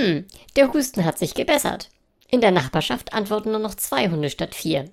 Hm, der Husten hat sich gebessert. In der Nachbarschaft antworten nur noch zwei Hunde statt vier.